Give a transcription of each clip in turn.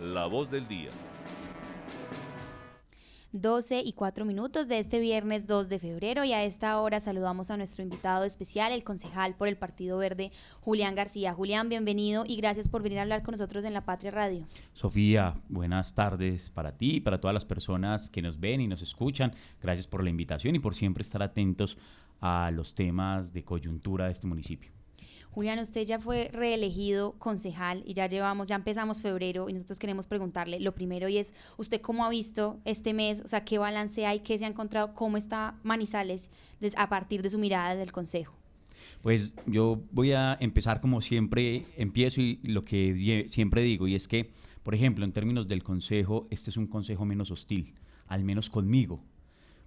La voz del día. 12 y 4 minutos de este viernes 2 de febrero y a esta hora saludamos a nuestro invitado especial, el concejal por el Partido Verde, Julián García. Julián, bienvenido y gracias por venir a hablar con nosotros en La Patria Radio. Sofía, buenas tardes para ti y para todas las personas que nos ven y nos escuchan. Gracias por la invitación y por siempre estar atentos a los temas de coyuntura de este municipio. Julián, usted ya fue reelegido concejal y ya llevamos, ya empezamos febrero y nosotros queremos preguntarle lo primero y es, ¿usted cómo ha visto este mes? O sea, ¿qué balance hay? ¿Qué se ha encontrado? ¿Cómo está Manizales a partir de su mirada del consejo? Pues yo voy a empezar como siempre empiezo y lo que siempre digo y es que, por ejemplo, en términos del consejo, este es un consejo menos hostil, al menos conmigo,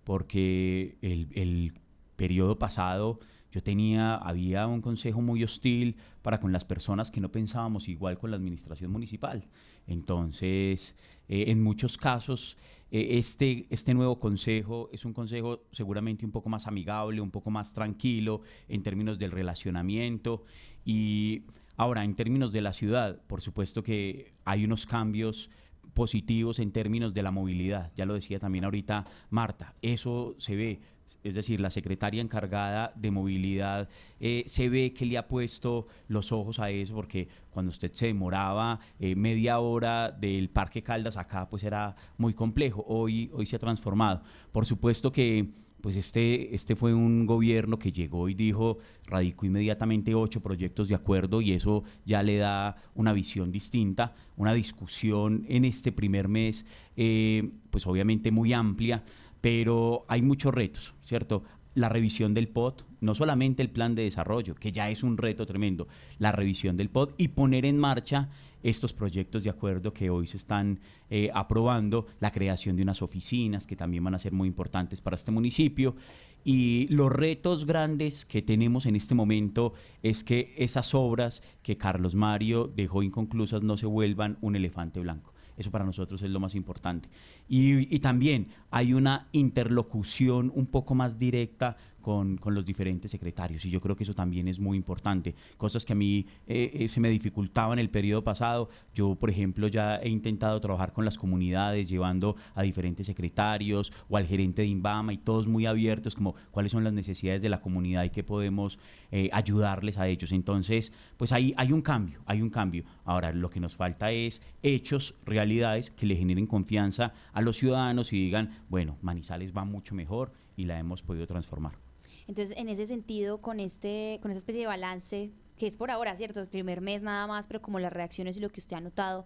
porque el, el periodo pasado yo tenía, había un consejo muy hostil para con las personas que no pensábamos igual con la administración municipal. Entonces, eh, en muchos casos, eh, este, este nuevo consejo es un consejo seguramente un poco más amigable, un poco más tranquilo en términos del relacionamiento. Y ahora, en términos de la ciudad, por supuesto que hay unos cambios positivos en términos de la movilidad. Ya lo decía también ahorita Marta, eso se ve es decir, la secretaria encargada de movilidad, eh, se ve que le ha puesto los ojos a eso, porque cuando usted se demoraba eh, media hora del Parque Caldas acá, pues era muy complejo. Hoy, hoy se ha transformado. Por supuesto que pues este, este fue un gobierno que llegó y dijo, radicó inmediatamente ocho proyectos de acuerdo y eso ya le da una visión distinta, una discusión en este primer mes, eh, pues obviamente muy amplia pero hay muchos retos, ¿cierto? La revisión del POT, no solamente el plan de desarrollo, que ya es un reto tremendo, la revisión del POT y poner en marcha estos proyectos de acuerdo que hoy se están eh, aprobando, la creación de unas oficinas que también van a ser muy importantes para este municipio. Y los retos grandes que tenemos en este momento es que esas obras que Carlos Mario dejó inconclusas no se vuelvan un elefante blanco. Eso para nosotros es lo más importante. Y, también hay una interlocución un poco más directa con, los diferentes secretarios y yo creo que eso también es muy importante. Cosas que a mí eh, eh, se me dificultaban el periodo pasado. Yo, por ejemplo, ya he intentado trabajar con las comunidades, llevando a diferentes secretarios o al gerente de INVAMA y todos muy abiertos como cuáles son las necesidades de la comunidad y qué podemos eh, ayudarles a ellos. Entonces, pues ahí hay un cambio, hay un cambio. Ahora, lo que nos falta es hechos, realidades que le generen confianza a los ciudadanos y digan, bueno, Manizales va mucho mejor y la hemos podido transformar. Entonces, en ese sentido, con, este, con esa especie de balance que es por ahora, ¿cierto? El primer mes nada más, pero como las reacciones y lo que usted ha notado,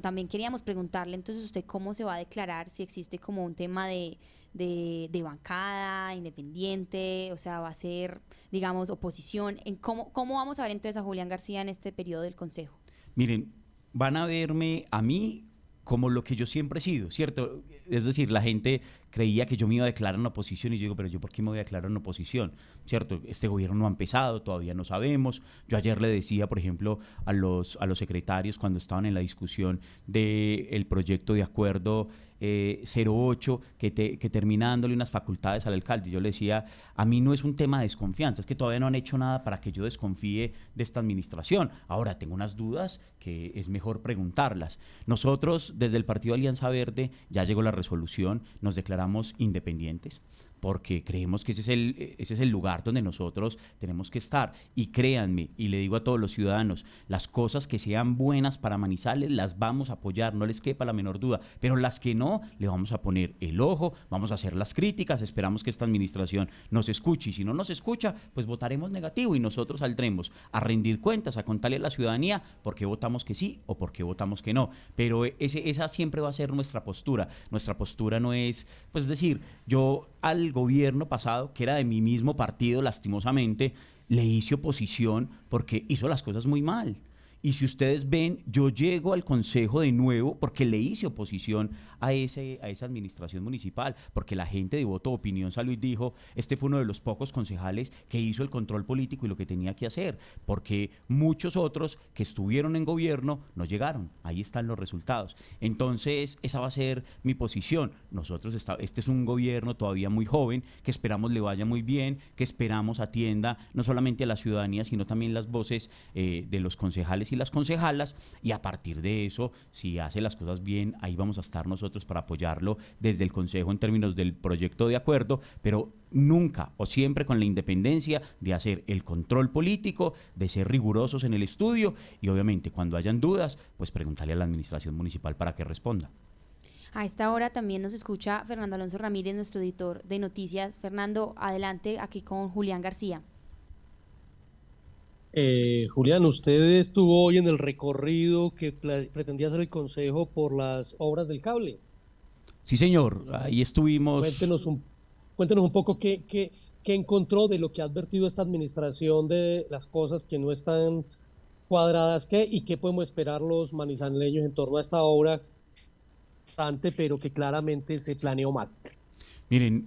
también queríamos preguntarle entonces usted cómo se va a declarar, si existe como un tema de, de, bancada, independiente, o sea, va a ser, digamos, oposición. En cómo, ¿Cómo vamos a ver entonces a Julián García en este periodo del Consejo? Miren, van a verme a mí como lo que yo siempre he sido, ¿cierto? Es decir, la gente creía que yo me iba a declarar en oposición y yo digo, pero yo por qué me voy a declarar en oposición, ¿cierto? Este gobierno no ha empezado, todavía no sabemos. Yo ayer le decía, por ejemplo, a los, a los secretarios cuando estaban en la discusión del proyecto de acuerdo 08 eh, que, que termina dándole unas facultades al alcalde. Yo le decía, a mí no es un tema de desconfianza, es que todavía no han hecho nada para que yo desconfíe de esta administración. Ahora tengo unas dudas que es mejor preguntarlas. Nosotros, desde el Partido Alianza Verde, ya llegó la resolución, nos declaramos independientes porque creemos que ese es, el, ese es el lugar donde nosotros tenemos que estar. Y créanme, y le digo a todos los ciudadanos, las cosas que sean buenas para Manizales las vamos a apoyar, no les quepa la menor duda, pero las que no, le vamos a poner el ojo, vamos a hacer las críticas, esperamos que esta administración nos escuche y si no nos escucha, pues votaremos negativo y nosotros saldremos a rendir cuentas, a contarle a la ciudadanía por qué votamos que sí o por qué votamos que no. Pero ese, esa siempre va a ser nuestra postura. Nuestra postura no es, pues decir, yo al gobierno pasado, que era de mi mismo partido, lastimosamente, le hice oposición porque hizo las cosas muy mal. Y si ustedes ven, yo llego al Consejo de nuevo porque le hice oposición a, ese, a esa administración municipal, porque la gente de voto opinión salió y dijo, este fue uno de los pocos concejales que hizo el control político y lo que tenía que hacer, porque muchos otros que estuvieron en gobierno no llegaron. Ahí están los resultados. Entonces, esa va a ser mi posición. Nosotros, está, este es un gobierno todavía muy joven, que esperamos le vaya muy bien, que esperamos atienda no solamente a la ciudadanía, sino también las voces eh, de los concejales y las concejalas y a partir de eso, si hace las cosas bien, ahí vamos a estar nosotros para apoyarlo desde el Consejo en términos del proyecto de acuerdo, pero nunca o siempre con la independencia de hacer el control político, de ser rigurosos en el estudio y obviamente cuando hayan dudas, pues preguntarle a la administración municipal para que responda. A esta hora también nos escucha Fernando Alonso Ramírez, nuestro editor de noticias. Fernando, adelante aquí con Julián García. Eh, Julián, usted estuvo hoy en el recorrido que pretendía hacer el Consejo por las obras del cable. Sí, señor, ahí estuvimos. Cuéntenos un, cuéntenos un poco qué, qué, qué encontró de lo que ha advertido esta administración de las cosas que no están cuadradas qué y qué podemos esperar los manizaleños en torno a esta obra pero que claramente se planeó mal. Miren,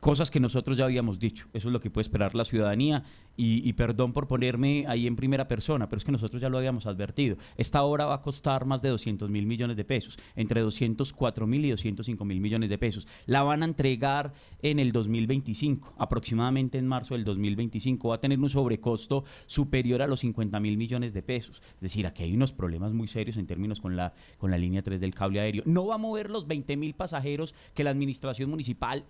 cosas que nosotros ya habíamos dicho. Eso es lo que puede esperar la ciudadanía y, perdón por ponerme ahí en primera persona, pero es que nosotros ya lo habíamos advertido. Esta obra va a costar más de 200 mil millones de pesos, entre 204 mil y 205 mil millones de pesos. La van a entregar en el 2025, aproximadamente en marzo del 2025. Va a tener un sobrecosto superior a los 50 mil millones de pesos. Es decir, aquí hay unos problemas muy serios en términos con la, con la línea 3 del cable aéreo. No va a mover los 20 mil pasajeros que la administración municipal,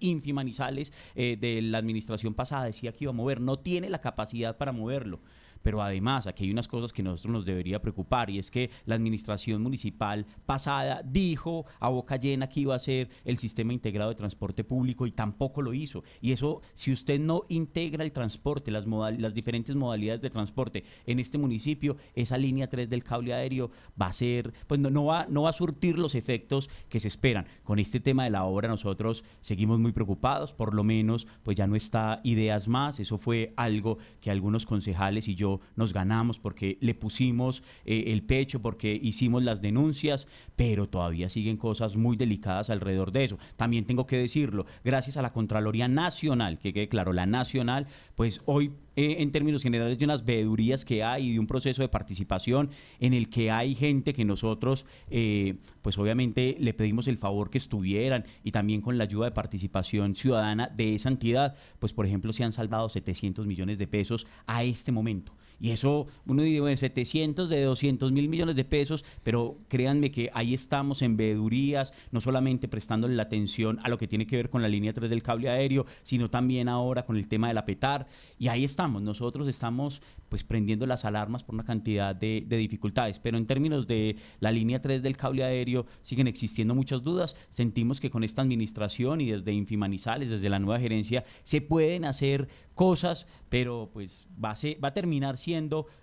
Eh, de la administración pasada decía que iba a mover. No tiene la capacidad para moverlo. Pero además, aquí hay unas cosas que nosotros nos debería preocupar y es que la administración municipal pasada dijo a boca llena que iba a ser el sistema integrado de transporte público y tampoco lo hizo. Y eso, si usted no integra el transporte, las, las diferentes modalidades de transporte en este municipio, esa línea 3 del cable aéreo va a ser, pues no, no, va, no va a surtir los efectos que se esperan. Con este tema de la obra nosotros seguimos muy preocupados, por lo menos pues ya no está ideas más, eso fue algo que algunos concejales y yo nos ganamos, porque le pusimos eh, el pecho, porque hicimos las denuncias, pero todavía siguen cosas muy delicadas alrededor de eso. También tengo que decirlo, gracias a la Contraloría Nacional, que quede claro, la Nacional, pues hoy eh, en términos generales de unas veedurías que hay y de un proceso de participación en el que hay gente que nosotros, eh, pues obviamente le pedimos el favor que estuvieran y también con la ayuda de participación ciudadana de esa entidad, pues por ejemplo se han salvado 700 millones de pesos a este momento. Y eso, uno dice, bueno, 700 de 200 mil millones de pesos, pero créanme que ahí estamos en veedurías, no solamente prestándole la atención a lo que tiene que ver con la línea 3 del cable aéreo, sino también ahora con el tema de la PETAR. Y ahí estamos, nosotros estamos pues prendiendo las alarmas por una cantidad de, de dificultades. Pero en términos de la línea 3 del cable aéreo siguen existiendo muchas dudas. Sentimos que con esta administración y desde Infimanizales, desde la nueva gerencia, se pueden hacer cosas, pero pues va a, va a terminar siendo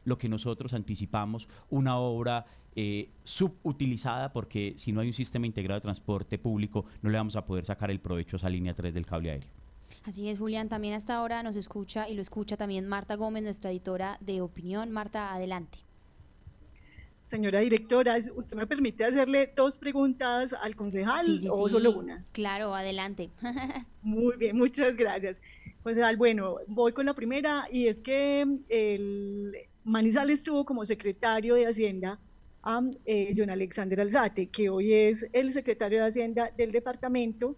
lo que nosotros anticipamos, una obra eh, subutilizada porque si no hay un sistema integrado de transporte público no le vamos a poder sacar el provecho a esa línea 3 del cable aéreo. Así es, Julián. También hasta ahora nos escucha y lo escucha también Marta Gómez, nuestra editora de opinión. Marta, adelante. Señora directora, ¿usted me permite hacerle dos preguntas al concejal o solo una? Claro, adelante. Muy bien, muchas gracias. Concejal, bueno, voy con la primera y es que el Manizales estuvo como secretario de Hacienda a eh, John Alexander Alzate, que hoy es el secretario de Hacienda del departamento.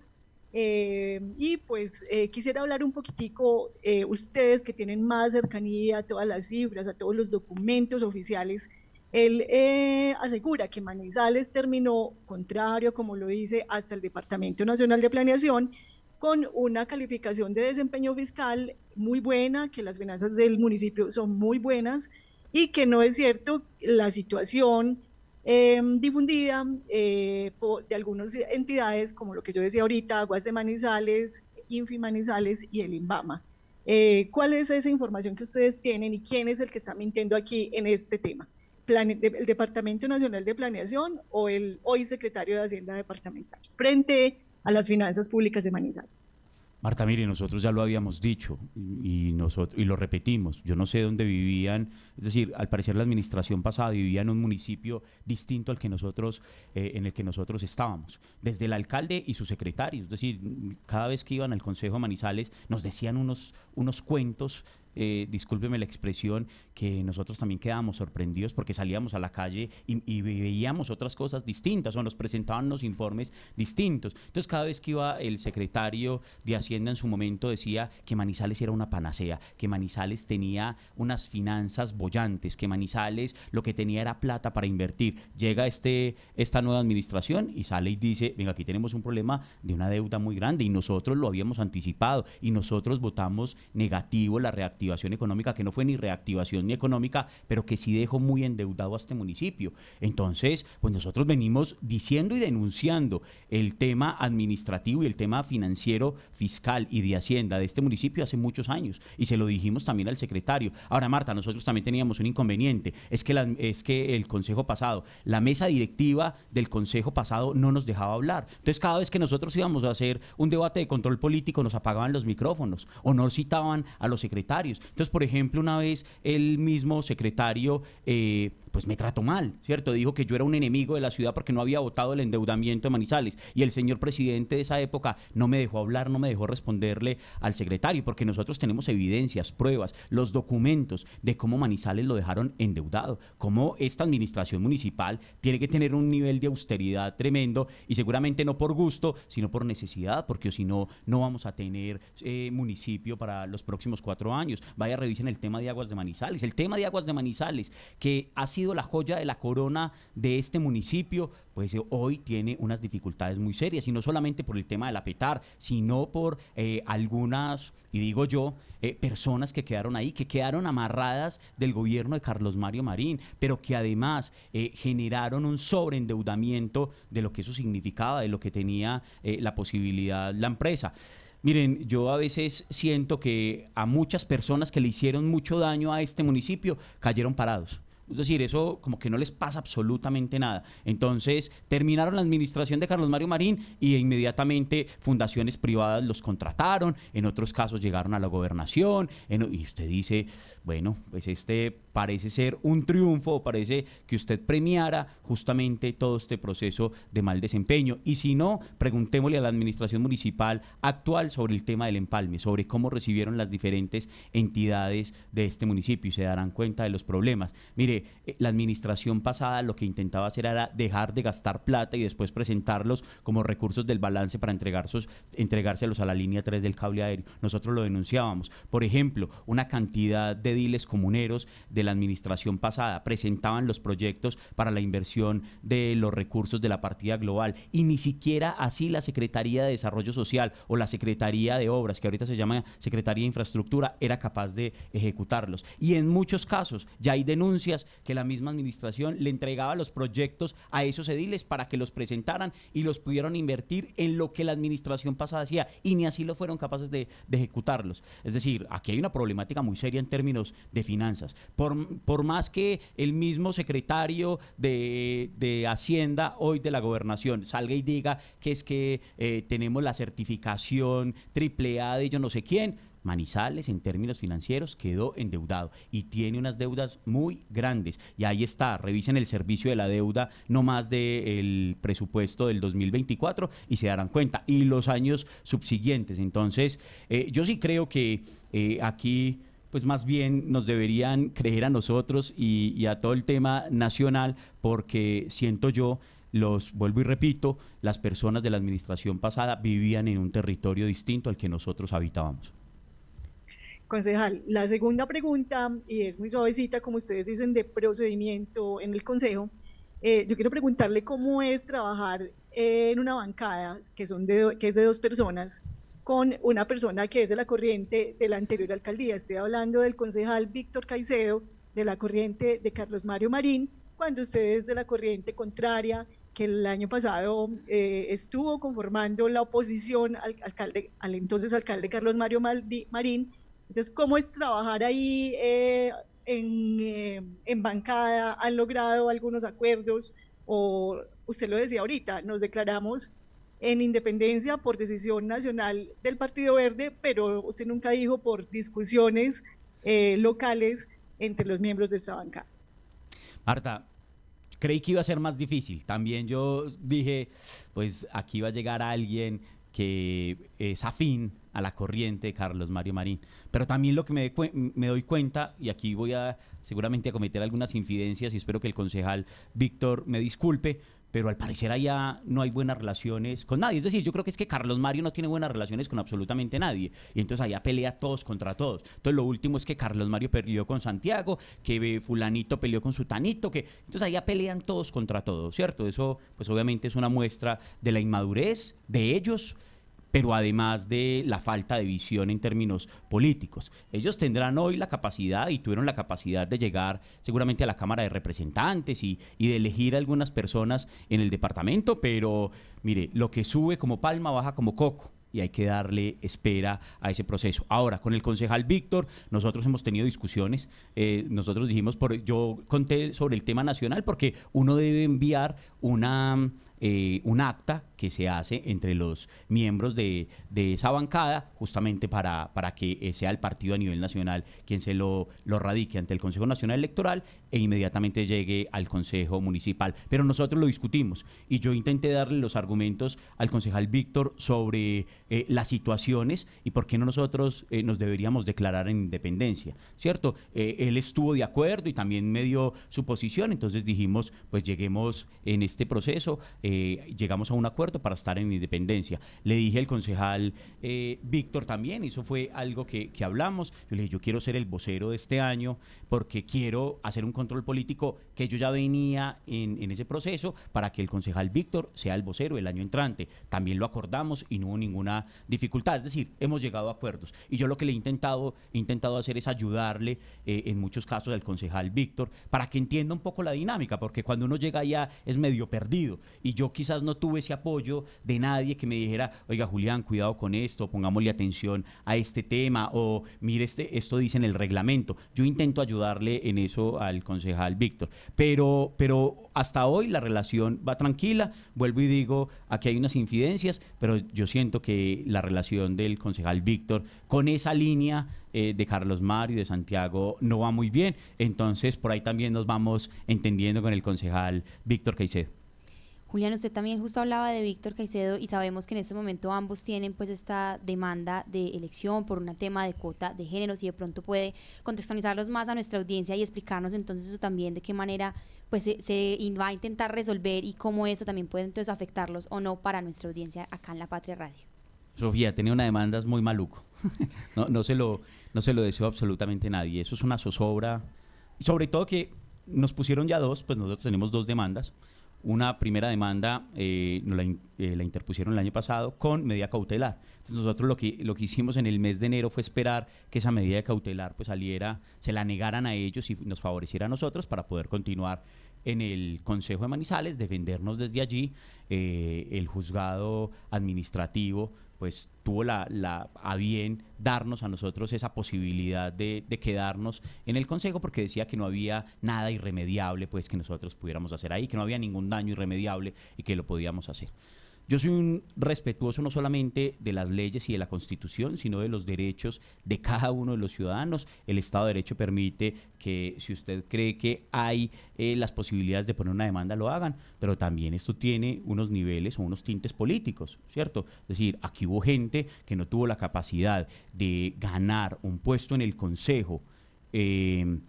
Eh, y pues eh, quisiera hablar un poquitico, ustedes que tienen más cercanía a todas las cifras, a todos los documentos oficiales él eh, asegura que Manizales terminó, contrario, como lo dice, hasta el Departamento Nacional de Planeación, con una calificación de desempeño fiscal muy buena, que las finanzas del municipio son muy buenas y que no es cierto la situación em, difundida eh, de algunas entidades, como lo que yo decía ahorita, Aguas de Manizales, Infi Manizales y el INVAMA. Eh, ¿Cuál es esa información que ustedes tienen y quién es el que está mintiendo aquí en este tema? El Departamento Nacional de Planeación o el hoy secretario de Hacienda Departamental frente a las finanzas públicas de Manizales. Marta, mire, nosotros ya lo habíamos dicho y, nosotros, y lo repetimos. Yo no sé dónde vivían, es decir, al parecer la administración pasada vivía en un municipio distinto al que nosotros, eh, en el que nosotros estábamos. Desde el alcalde y su secretario, es decir, cada vez que iban al Consejo Manizales nos decían unos, unos cuentos eh, discúlpeme la expresión, que nosotros también quedábamos sorprendidos porque salíamos a la calle y, veíamos otras cosas distintas o nos presentaban los informes distintos. Entonces cada vez que iba el secretario de Hacienda en su momento decía que Manizales era una panacea, que Manizales tenía unas finanzas bollantes, que Manizales lo que tenía era plata para invertir. Llega este, esta nueva administración y sale y dice, venga, aquí tenemos un problema de una deuda muy grande y nosotros lo habíamos anticipado y nosotros votamos negativo la reactivación económica, que no fue ni reactivación económica, pero que sí dejó muy endeudado a este municipio. Entonces, pues nosotros venimos diciendo y denunciando el tema administrativo y el tema financiero, fiscal y de Hacienda de este municipio hace muchos años. Y se lo dijimos también al secretario. Ahora, Marta, nosotros también teníamos un inconveniente. Es que, es que el consejo pasado, la mesa directiva del consejo pasado no nos dejaba hablar. Entonces, cada vez que nosotros íbamos a hacer un debate de control político, nos apagaban los micrófonos o no citaban a los secretarios. Entonces, por ejemplo, una vez el mismo secretario eh, pues me trató mal, ¿cierto? Dijo que yo era un enemigo de la ciudad porque no había votado el endeudamiento de Manizales. Y el señor presidente de esa época no me dejó hablar, no me dejó responderle al secretario, porque nosotros tenemos evidencias, pruebas, los documentos de cómo Manizales lo dejaron endeudado, cómo esta administración municipal tiene que tener un nivel de austeridad tremendo y seguramente no por gusto, sino por necesidad, porque si no, no vamos a tener eh, municipio para los próximos cuatro años. Vaya, revisen el tema de aguas de Manizales. El tema de aguas de Manizales, que ha sido la joya de la corona de este municipio, pues eh, hoy tiene unas dificultades muy serias y no solamente por el tema del apetar, sino por eh, algunas, y digo yo, eh, personas que quedaron ahí, que quedaron amarradas del gobierno de Carlos Mario Marín, pero que además generaron un sobreendeudamiento de lo que eso significaba, de lo que tenía la posibilidad la empresa. Miren, yo a veces siento que a muchas personas que le hicieron mucho daño a este municipio cayeron parados. Es decir, eso como que no les pasa absolutamente nada. Entonces, terminaron la administración de Carlos Mario Marín y inmediatamente fundaciones privadas los contrataron, en otros casos llegaron a la gobernación, y usted dice, bueno, pues este parece ser un triunfo, parece que usted premiara justamente todo este proceso de mal desempeño. Y si no, preguntémosle a la administración municipal actual sobre el tema del empalme, sobre cómo recibieron las diferentes entidades de este municipio y se darán cuenta de los problemas. Mire, eh, la administración pasada lo que intentaba hacer era dejar de gastar plata y después presentarlos como recursos del balance para entregárselos a la línea 3 del cable aéreo. Nosotros lo denunciábamos. Por ejemplo, una cantidad de diles comuneros de la administración pasada presentaban los proyectos para la inversión de los recursos de la partida global y ni siquiera así la Secretaría de Desarrollo Social o la Secretaría de Obras, que ahorita se llama Secretaría de Infraestructura, era capaz de ejecutarlos. Y en muchos casos ya hay denuncias que la misma administración le entregaba los proyectos a esos ediles para que los presentaran y los pudieron invertir en lo que la administración pasada hacía y ni así lo fueron capaces de, de ejecutarlos. Es decir, aquí hay una problemática muy seria en términos de finanzas. Por por, más que el mismo secretario de, Hacienda hoy de la gobernación salga y diga que es que eh, tenemos la certificación triple A de yo no sé quién, Manizales en términos financieros quedó endeudado y tiene unas deudas muy grandes. Y ahí está, revisen el servicio de la deuda no más del presupuesto del 2024 y se darán cuenta. Y los años subsiguientes. Entonces, eh, yo sí creo que eh, aquí pues más bien nos deberían creer a nosotros y, a todo el tema nacional, porque siento yo, los vuelvo y repito, las personas de la administración pasada vivían en un territorio distinto al que nosotros habitábamos. Concejal, la segunda pregunta, y es muy suavecita, como ustedes dicen, de procedimiento en el Consejo, eh, yo quiero preguntarle cómo es trabajar en una bancada que, son de, que es de dos personas con una persona que es de la corriente de la anterior alcaldía. Estoy hablando del concejal Víctor Caicedo, de la corriente de Carlos Mario Marín, cuando usted es de la corriente contraria, que el año pasado eh, estuvo conformando la oposición al, alcalde, al entonces alcalde Carlos Mario Marín. Entonces, ¿cómo es trabajar ahí eh, en, eh, en bancada? ¿Han logrado algunos acuerdos? O usted lo decía ahorita, nos declaramos en independencia por decisión nacional del Partido Verde, pero usted nunca dijo por discusiones eh, locales entre los miembros de esta banca. Marta, creí que iba a ser más difícil. También yo dije, pues aquí va a llegar alguien que es afín a la corriente de Carlos Mario Marín. Pero también lo que me, me doy cuenta, y aquí voy a seguramente a cometer algunas infidencias y espero que el concejal Víctor me disculpe, pero al parecer allá no hay buenas relaciones con nadie. Es decir, yo creo que es que Carlos Mario no tiene buenas relaciones con absolutamente nadie. Y entonces allá pelea todos contra todos. Entonces lo último es que Carlos Mario peleó con Santiago, que fulanito peleó con Sutanito, que entonces allá pelean todos contra todos, ¿cierto? Eso pues obviamente es una muestra de la inmadurez de ellos pero además de la falta de visión en términos políticos. Ellos tendrán hoy la capacidad y tuvieron la capacidad de llegar seguramente a la Cámara de Representantes y, de elegir a algunas personas en el departamento, pero mire, lo que sube como palma baja como coco y hay que darle espera a ese proceso. Ahora, con el concejal Víctor, nosotros hemos tenido discusiones, eh, nosotros dijimos, por, yo conté sobre el tema nacional porque uno debe enviar una eh, un acta que se hace entre los miembros de, esa bancada, justamente para, para, que eh, sea el partido a nivel nacional quien se lo, lo radique ante el Consejo Nacional Electoral e inmediatamente llegue al Consejo Municipal. Pero nosotros lo discutimos y yo intenté darle los argumentos al concejal Víctor sobre eh, las situaciones y por qué no nosotros nos deberíamos declarar en independencia, ¿cierto? él estuvo de acuerdo y también me dio su posición, entonces dijimos, pues lleguemos en este proceso eh, llegamos a un acuerdo para estar en independencia. Le dije al concejal eh, Víctor también, eso fue algo que, hablamos. Yo le dije, yo quiero ser el vocero de este año porque quiero hacer un control político que yo ya venía en, en ese proceso para que el concejal Víctor sea el vocero el año entrante. También lo acordamos y no hubo ninguna dificultad. Es decir, hemos llegado a acuerdos. Y yo lo que le he intentado, intentado hacer es ayudarle eh, en muchos casos al concejal Víctor para que entienda un poco la dinámica, porque cuando uno llega allá es medio perdido. Y yo quizás no tuve ese apoyo de nadie que me dijera, oiga Julián, cuidado con esto, pongámosle atención a este tema o mire, este, esto dice en el reglamento. Yo intento ayudarle en eso al concejal Víctor, pero, pero hasta hoy la relación va tranquila, vuelvo y digo, aquí hay unas infidencias, pero yo siento que la relación del concejal Víctor con esa línea eh, de Carlos Mario y de Santiago no va muy bien. Entonces, por ahí también nos vamos entendiendo con el concejal Víctor Caicedo. Julián, usted también justo hablaba de Víctor Caicedo y sabemos que en este momento ambos tienen pues esta demanda de elección por un tema de cuota de género, si de pronto puede contextualizarlos más a nuestra audiencia y explicarnos entonces eso también de qué manera pues se, va a intentar resolver y cómo eso también puede entonces afectarlos o no para nuestra audiencia acá en La Patria Radio. Sofía, tiene una demanda muy maluco. no, no, se lo, no se lo deseo absolutamente nadie. Eso es una zozobra. Sobre todo que nos pusieron ya dos, pues nosotros tenemos dos demandas una primera demanda, eh, la, eh, la, interpusieron el año pasado con medida cautelar. Entonces nosotros lo que, lo que hicimos en el mes de enero fue esperar que esa medida cautelar pues saliera, se la negaran a ellos y nos favoreciera a nosotros para poder continuar en el Consejo de Manizales, defendernos desde allí. Eh, el juzgado administrativo pues tuvo la, la, a bien darnos a nosotros esa posibilidad de, de, quedarnos en el Consejo porque decía que no había nada irremediable pues que nosotros pudiéramos hacer ahí, que no había ningún daño irremediable y que lo podíamos hacer. Yo soy un respetuoso no solamente de las leyes y de la Constitución, sino de los derechos de cada uno de los ciudadanos. El Estado de Derecho permite que si usted cree que hay eh, las posibilidades de poner una demanda, lo hagan, pero también esto tiene unos niveles o unos tintes políticos, ¿cierto? Es decir, aquí hubo gente que no tuvo la capacidad de ganar un puesto en el Consejo. Eh,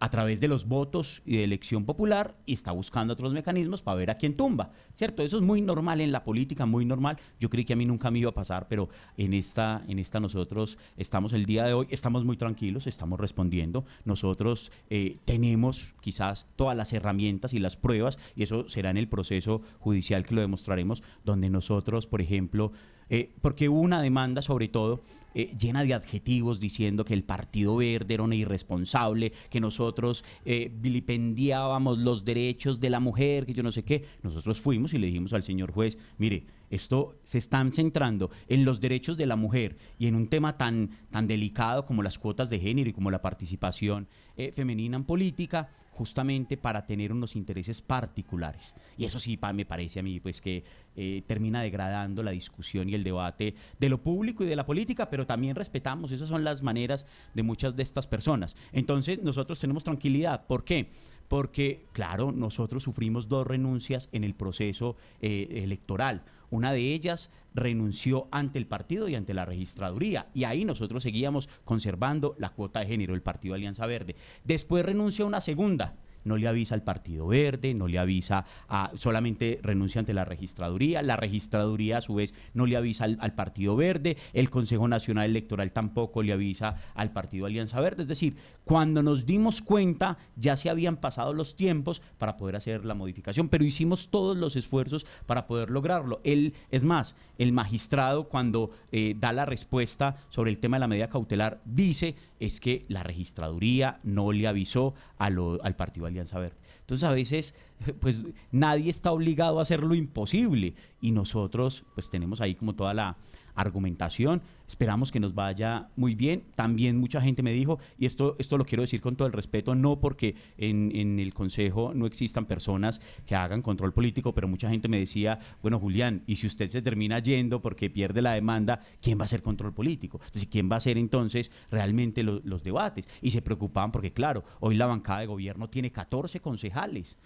a través de los votos y de elección popular y está buscando otros mecanismos para ver a quién tumba, ¿cierto? Eso es muy normal en la política, muy normal. Yo creí que a mí nunca me iba a pasar, pero en esta, en esta nosotros estamos el día de hoy, estamos muy tranquilos, estamos respondiendo. Nosotros eh, tenemos quizás todas las herramientas y las pruebas y eso será en el proceso judicial que lo demostraremos, donde nosotros, por ejemplo, eh, porque hubo una demanda sobre todo eh, llena de adjetivos diciendo que el Partido Verde era un irresponsable, que nosotros eh, vilipendiábamos los derechos de la mujer, que yo no sé qué. Nosotros fuimos y le dijimos al señor juez, mire, esto se están centrando en los derechos de la mujer y en un tema tan, tan delicado como las cuotas de género y como la participación femenina en política justamente para tener unos intereses particulares. Y eso sí me parece a mí pues que eh, termina degradando la discusión y el debate de lo público y de la política, pero también respetamos, esas son las maneras de muchas de estas personas. Entonces nosotros tenemos tranquilidad. ¿Por qué? porque, claro, nosotros sufrimos dos renuncias en el proceso eh, electoral. Una de ellas renunció ante el partido y ante la registraduría. Y ahí nosotros seguíamos conservando la cuota de género, el Partido Alianza Verde. Después renunció una segunda no le avisa al Partido Verde, no le avisa a, solamente renuncia ante la registraduría, la registraduría a su vez no le avisa al, Partido Verde, el Consejo Nacional Electoral tampoco le avisa al Partido Alianza Verde, es decir, cuando nos dimos cuenta ya se habían pasado los tiempos para poder hacer la modificación, pero hicimos todos los esfuerzos para poder lograrlo. Él, es más, el magistrado cuando eh, da la respuesta sobre el tema de la medida cautelar dice es que la registraduría no le avisó al Partido Alianza Verde. Entonces a veces pues nadie está obligado a hacer lo imposible y nosotros pues tenemos ahí como toda la argumentación. Esperamos que nos vaya muy bien. También mucha gente me dijo, y esto, esto lo quiero decir con todo el respeto, no porque en, el Consejo no existan personas que hagan control político, pero mucha gente me decía, bueno, Julián, y si usted se termina yendo porque pierde la demanda, ¿quién va a hacer control político? Entonces, ¿quién va a hacer entonces realmente los debates? Y se preocupaban porque, claro, hoy la bancada de gobierno tiene 14 concejales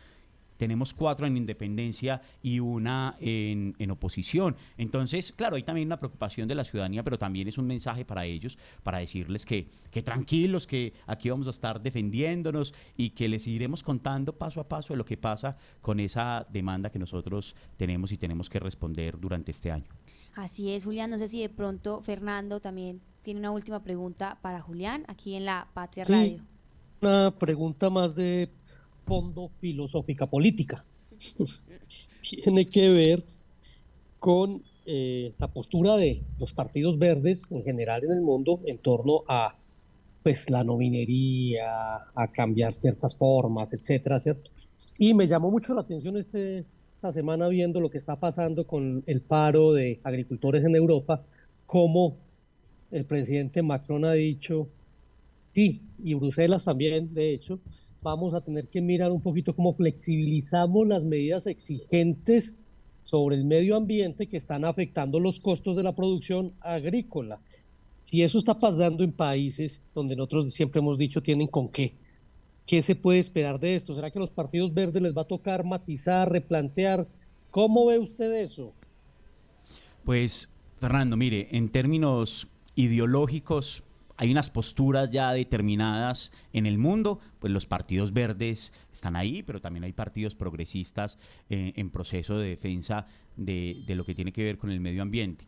tenemos cuatro en independencia y una en, oposición. Entonces, claro, hay también una preocupación de la ciudadanía, pero también es un mensaje para ellos, para decirles que, que tranquilos, que aquí vamos a estar defendiéndonos y que les iremos contando paso a paso de lo que pasa con esa demanda que nosotros tenemos y tenemos que responder durante este año. Así es, Julián. No sé si de pronto Fernando también tiene una última pregunta para Julián aquí en la Patria Radio. Una pregunta más de fondo filosófica política. Tiene que ver con eh, la postura de los partidos verdes en general en el mundo en torno a pues la no minería, a cambiar ciertas formas, etcétera, ¿cierto? Y me llamó mucho la atención este, esta semana viendo lo que está pasando con el paro de agricultores en Europa, como el presidente Macron ha dicho, sí, y Bruselas también, de hecho, vamos a tener que mirar un poquito cómo flexibilizamos las medidas exigentes sobre el medio ambiente que están afectando los costos de la producción agrícola. Si eso está pasando en países donde nosotros siempre hemos dicho tienen con qué, ¿qué se puede esperar de esto? ¿Será que a los partidos verdes les va a tocar matizar, replantear? ¿Cómo ve usted eso? Pues, Fernando, mire, en términos ideológicos, hay unas posturas ya determinadas en el mundo, pues los partidos verdes están ahí, pero también hay partidos progresistas eh, en proceso de defensa de, lo que tiene que ver con el medio ambiente.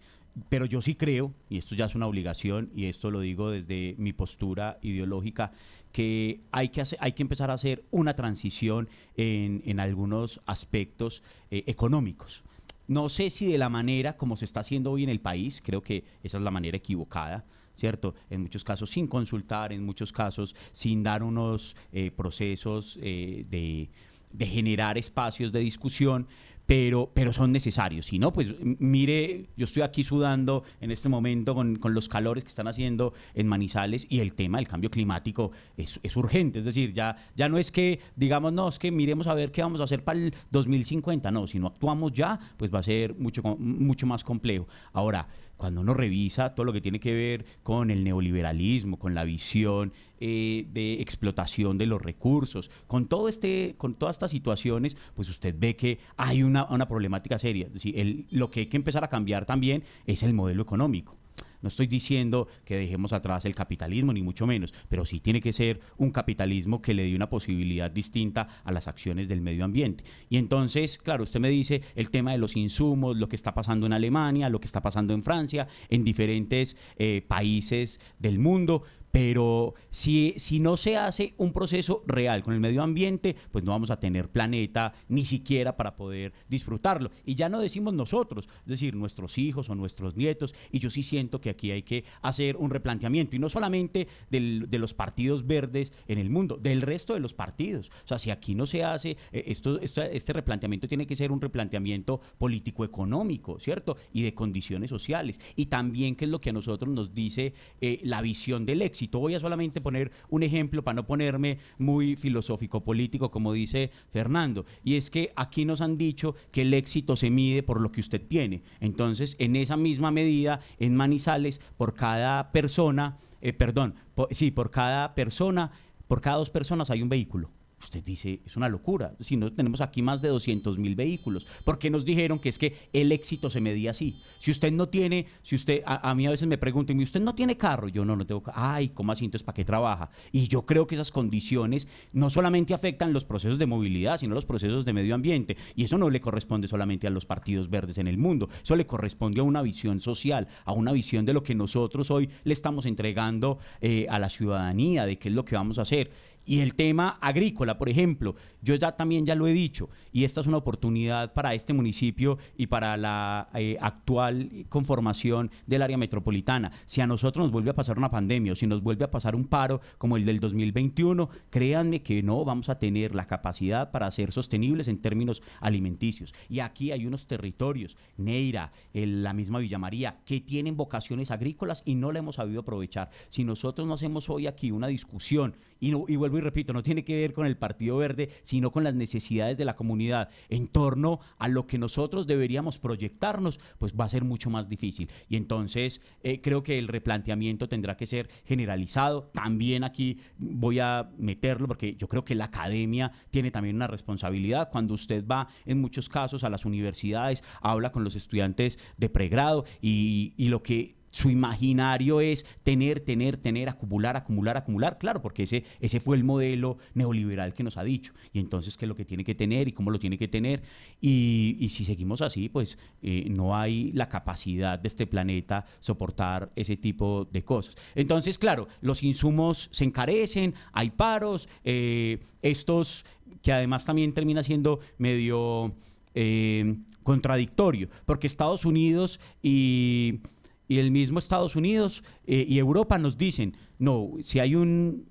Pero yo sí creo, y esto ya es una obligación, y esto lo digo desde mi postura ideológica, que hay que, hacer, hay que empezar a hacer una transición en, algunos aspectos eh, económicos. No sé si de la manera como se está haciendo hoy en el país, creo que esa es la manera equivocada, ¿cierto? En muchos casos sin consultar, en muchos casos sin dar unos eh, procesos eh, de, de generar espacios de discusión, pero, pero son necesarios. Si no, pues mire, yo estoy aquí sudando en este momento con, con, los calores que están haciendo en Manizales y el tema del cambio climático es, es, urgente. Es decir, ya, ya no es que digamos, no, es que miremos a ver qué vamos a hacer para el 2050. No, si no actuamos ya, pues va a ser mucho, mucho más complejo. Ahora, cuando uno revisa todo lo que tiene que ver con el neoliberalismo, con la visión eh, de explotación de los recursos, con todo este, con todas estas situaciones, pues usted ve que hay una, problemática seria. Es decir, lo que hay que empezar a cambiar también es el modelo económico. No estoy diciendo que dejemos atrás el capitalismo, ni mucho menos, pero sí tiene que ser un capitalismo que le dé una posibilidad distinta a las acciones del medio ambiente. Y entonces, claro, usted me dice el tema de los insumos, lo que está pasando en Alemania, lo que está pasando en Francia, en diferentes eh, países del mundo, pero si, si no se hace un proceso real con el medio ambiente, pues no vamos a tener planeta ni siquiera para poder disfrutarlo. Y ya no decimos nosotros, es decir, nuestros hijos o nuestros nietos, y yo sí siento que aquí hay que hacer un replanteamiento, y no solamente de los partidos verdes en el mundo, del resto de los partidos. O sea, si aquí no se hace, eh, esto, este replanteamiento tiene que ser un replanteamiento político-económico, ¿cierto? Y de condiciones sociales. Y también, que es lo que a nosotros nos dice eh, la visión del éxito Voy a solamente poner un ejemplo para no ponerme muy filosófico político, como dice Fernando. Y es que aquí nos han dicho que el éxito se mide por lo que usted tiene. Entonces, en esa misma medida, en Manizales, por cada persona, eh, perdón, sí, por cada persona, por cada dos personas hay un vehículo. Usted dice, es una locura. Si no tenemos aquí más de 200 mil vehículos, ¿por qué nos dijeron que es que el éxito se medía así? Si usted no tiene, si usted, a, mí a veces me preguntan, ¿usted no tiene carro? Yo no, no tengo carro. Ay, ¿cómo así? ¿para qué trabaja? Y yo creo que esas condiciones no solamente afectan los procesos de movilidad, sino los procesos de medio ambiente. Y eso no le corresponde solamente a los partidos verdes en el mundo. Eso le corresponde a una visión social, a una visión de lo que nosotros hoy le estamos entregando eh, a la ciudadanía, de qué es lo que vamos a hacer. Y el tema agrícola, por ejemplo, yo ya también ya lo he dicho, y esta es una oportunidad para este municipio y para la eh, actual conformación del área metropolitana. Si a nosotros nos vuelve a pasar una pandemia o si nos vuelve a pasar un paro como el del 2021, créanme que no vamos a tener la capacidad para ser sostenibles en términos alimenticios. Y aquí hay unos territorios, Neira, la misma Villa María, que tienen vocaciones agrícolas y no la hemos sabido aprovechar. Si nosotros no hacemos hoy aquí una discusión, y, y vuelvo y repito, no tiene que ver con el Partido Verde, sino con las necesidades de la comunidad en torno a lo que nosotros deberíamos proyectarnos, pues va a ser mucho más difícil. Y entonces eh, creo que el replanteamiento tendrá que ser generalizado. También aquí voy a meterlo porque yo creo que la academia tiene también una responsabilidad. Cuando usted va en muchos casos a las universidades, habla con los estudiantes de pregrado y, y lo que su imaginario es tener, tener, tener, acumular, acumular, acumular. Claro, porque ese, ese fue el modelo neoliberal que nos ha dicho. Y entonces, ¿qué es lo que tiene que tener y cómo lo tiene que tener? Y, si seguimos así, pues eh, no hay la capacidad de este planeta soportar ese tipo de cosas. Entonces, claro, los insumos se encarecen, hay paros, eh, estos que además también termina siendo medio... Eh, contradictorio, porque Estados Unidos y y el mismo Estados Unidos eh, y Europa nos dicen, no, si hay un,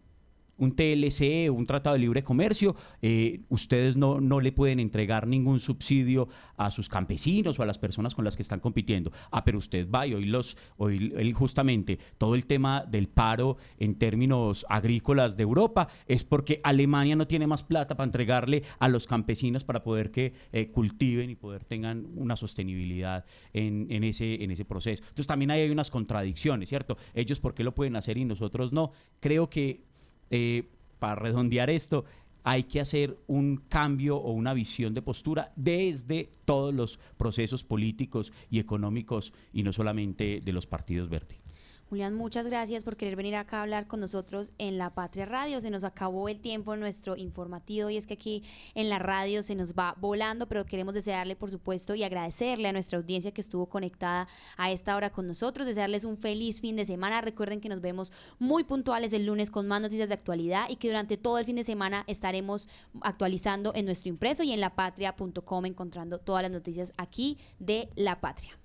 un TLC, un tratado de libre comercio, eh, ustedes no, no le pueden entregar ningún subsidio a sus campesinos o a las personas con las que están compitiendo. Ah, pero usted va y hoy, los, hoy justamente todo el tema del paro en términos agrícolas de Europa es porque Alemania no tiene más plata para entregarle a los campesinos para poder que eh, cultiven y poder tengan una sostenibilidad en, en, ese, en ese proceso. Entonces también hay unas contradicciones, ¿cierto? Ellos por qué lo pueden hacer y nosotros no. Creo que eh, para redondear esto, hay que hacer un cambio o una visión de postura desde todos los procesos políticos y económicos y no solamente de los partidos verdes. Julián, muchas gracias por querer venir acá a hablar con nosotros en La Patria Radio. Se nos acabó el tiempo nuestro informativo y es que aquí en la radio se nos va volando, pero queremos desearle, por supuesto, y agradecerle a nuestra audiencia que estuvo conectada a esta hora con nosotros, desearles un feliz fin de semana. Recuerden que nos vemos muy puntuales el lunes con más noticias de actualidad y que durante todo el fin de semana estaremos actualizando en nuestro impreso y en lapatria.com encontrando todas las noticias aquí de La Patria.